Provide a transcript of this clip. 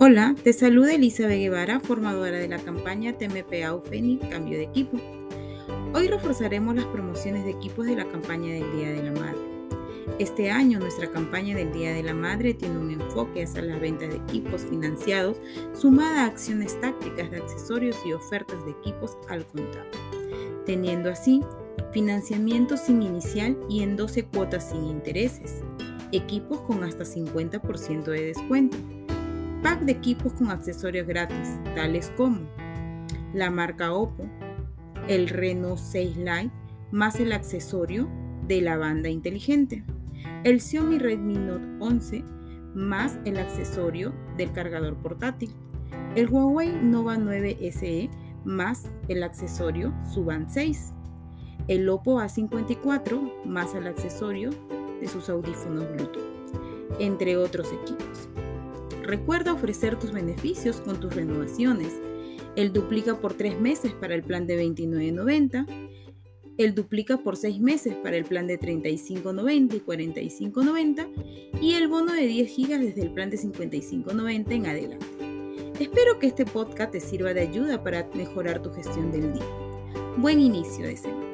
Hola, te saluda Elizabeth Guevara, formadora de la campaña TMPA UFENI Cambio de Equipo. Hoy reforzaremos las promociones de equipos de la campaña del Día de la Madre. Este año nuestra campaña del Día de la Madre tiene un enfoque hacia la venta de equipos financiados sumada a acciones tácticas de accesorios y ofertas de equipos al contado, teniendo así financiamiento sin inicial y en 12 cuotas sin intereses, equipos con hasta 50% de descuento pack de equipos con accesorios gratis, tales como la marca Oppo, el Reno 6 Lite más el accesorio de la banda inteligente, el Xiaomi Redmi Note 11 más el accesorio del cargador portátil, el Huawei Nova 9 SE más el accesorio Suban 6, el Oppo A54 más el accesorio de sus audífonos Bluetooth, entre otros equipos. Recuerda ofrecer tus beneficios con tus renovaciones. El duplica por 3 meses para el plan de $29.90. El duplica por 6 meses para el plan de $35.90 y $45.90. Y el bono de 10 GB desde el plan de $55.90 en adelante. Espero que este podcast te sirva de ayuda para mejorar tu gestión del día. Buen inicio de semana.